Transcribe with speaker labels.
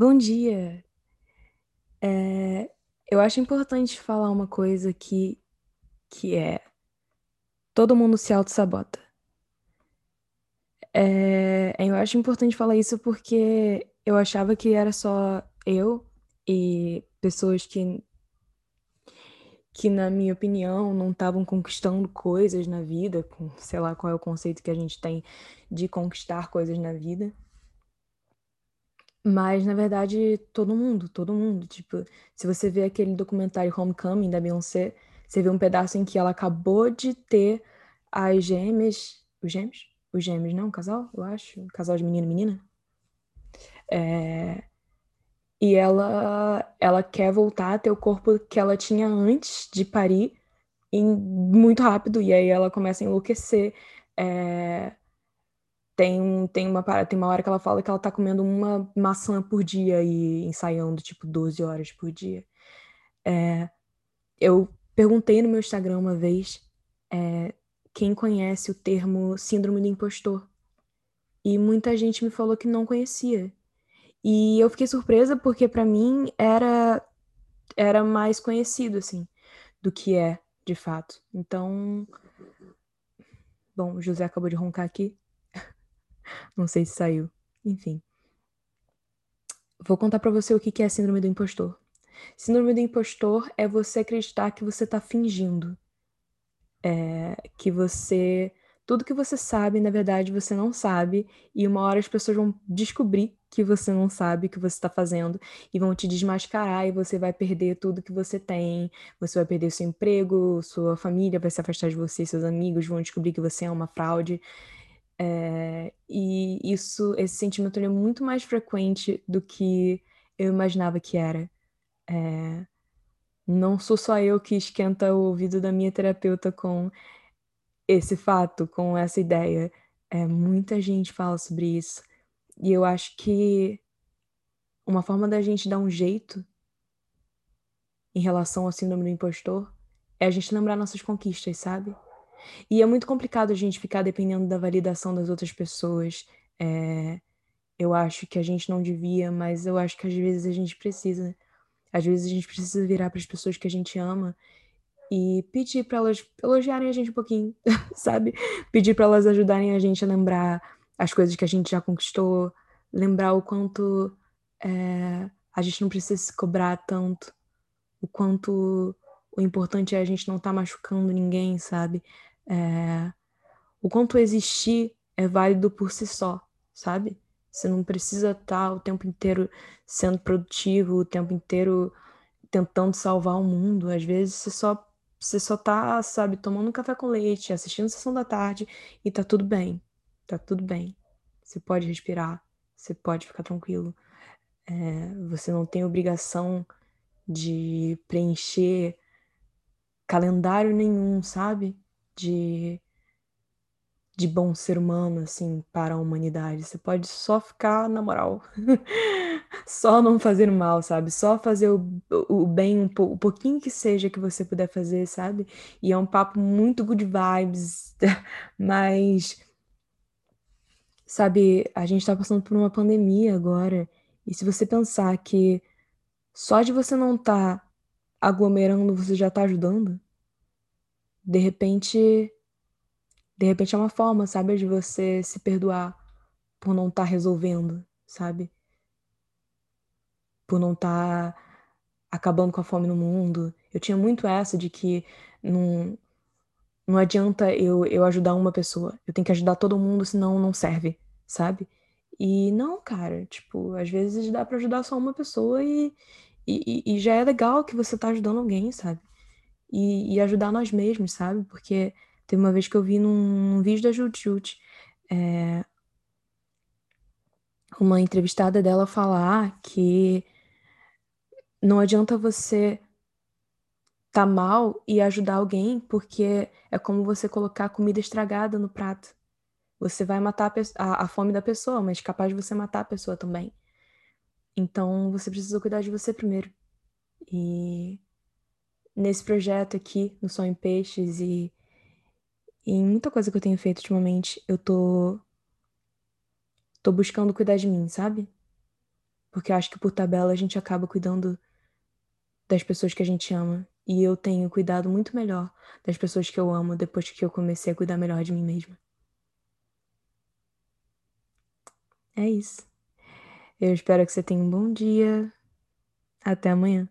Speaker 1: Bom dia. É, eu acho importante falar uma coisa aqui, que é todo mundo se auto-sabota. É, eu acho importante falar isso porque eu achava que era só eu e pessoas que, que na minha opinião, não estavam conquistando coisas na vida, com, sei lá qual é o conceito que a gente tem de conquistar coisas na vida. Mas, na verdade, todo mundo, todo mundo. Tipo, se você vê aquele documentário Homecoming da Beyoncé, você vê um pedaço em que ela acabou de ter as gêmeas. Os gêmeos? Os gêmeos, não? Um casal, eu acho. Um casal de menino e menina. É... E ela, ela quer voltar a ter o corpo que ela tinha antes de parir, em, muito rápido, e aí ela começa a enlouquecer. É tem, tem, uma, tem uma hora que ela fala que ela tá comendo uma maçã por dia e ensaiando, tipo, 12 horas por dia. É, eu perguntei no meu Instagram uma vez é, quem conhece o termo síndrome do impostor. E muita gente me falou que não conhecia. E eu fiquei surpresa porque para mim era era mais conhecido assim do que é de fato. Então, bom, o José acabou de roncar aqui. Não sei se saiu. Enfim. Vou contar para você o que é síndrome do impostor. Síndrome do impostor é você acreditar que você tá fingindo. É, que você. Tudo que você sabe, na verdade, você não sabe. E uma hora as pessoas vão descobrir que você não sabe o que você está fazendo e vão te desmascarar e você vai perder tudo que você tem. Você vai perder seu emprego, sua família vai se afastar de você, seus amigos vão descobrir que você é uma fraude. É, e isso, esse sentimento é muito mais frequente do que eu imaginava que era. É, não sou só eu que esquenta o ouvido da minha terapeuta com esse fato, com essa ideia. É, muita gente fala sobre isso. E eu acho que uma forma da gente dar um jeito em relação ao síndrome do impostor é a gente lembrar nossas conquistas, sabe? E é muito complicado a gente ficar dependendo da validação das outras pessoas. É, eu acho que a gente não devia, mas eu acho que às vezes a gente precisa. Às vezes a gente precisa virar para as pessoas que a gente ama e pedir para elas elogiarem a gente um pouquinho, sabe? Pedir para elas ajudarem a gente a lembrar as coisas que a gente já conquistou, lembrar o quanto é, a gente não precisa se cobrar tanto, o quanto o importante é a gente não estar tá machucando ninguém, sabe? É, o quanto existir é válido por si só, sabe? Você não precisa estar o tempo inteiro sendo produtivo, o tempo inteiro tentando salvar o mundo. Às vezes você só você só tá, sabe, tomando um café com leite, assistindo a sessão da tarde e tá tudo bem. Tá tudo bem. Você pode respirar, você pode ficar tranquilo. É, você não tem obrigação de preencher calendário nenhum, sabe? de, de bom ser humano, assim, para a humanidade. Você pode só ficar, na moral, só não fazer mal, sabe? Só fazer o, o bem, um o pouquinho que seja que você puder fazer, sabe? E é um papo muito good vibes, mas, sabe, a gente tá passando por uma pandemia agora, e se você pensar que só de você não estar tá aglomerando, você já tá ajudando, de repente, de repente é uma forma, sabe, de você se perdoar por não estar tá resolvendo, sabe? Por não estar tá acabando com a fome no mundo. Eu tinha muito essa de que não, não adianta eu, eu ajudar uma pessoa. Eu tenho que ajudar todo mundo, senão não serve, sabe? E não, cara, tipo, às vezes dá para ajudar só uma pessoa e, e, e já é legal que você tá ajudando alguém, sabe? e, e, ajudar nós mesmos, sabe? Porque tem uma vez que eu vi num, num vídeo da Jut Jut, é, uma entrevistada dela falar que não adianta você tá mal e ajudar alguém, porque é como você colocar comida estragada no prato. Você vai matar a, a, a fome da pessoa, mas capaz de você matar a pessoa também. Então você precisa cuidar de você primeiro. E nesse projeto aqui, no Sol em Peixes e, e em muita coisa que eu tenho feito ultimamente, eu tô tô buscando cuidar de mim, sabe? Porque eu acho que por tabela a gente acaba cuidando das pessoas que a gente ama. E eu tenho cuidado muito melhor das pessoas que eu amo depois que eu comecei a cuidar melhor de mim mesma. É isso. Eu espero que você tenha um bom dia. Até amanhã.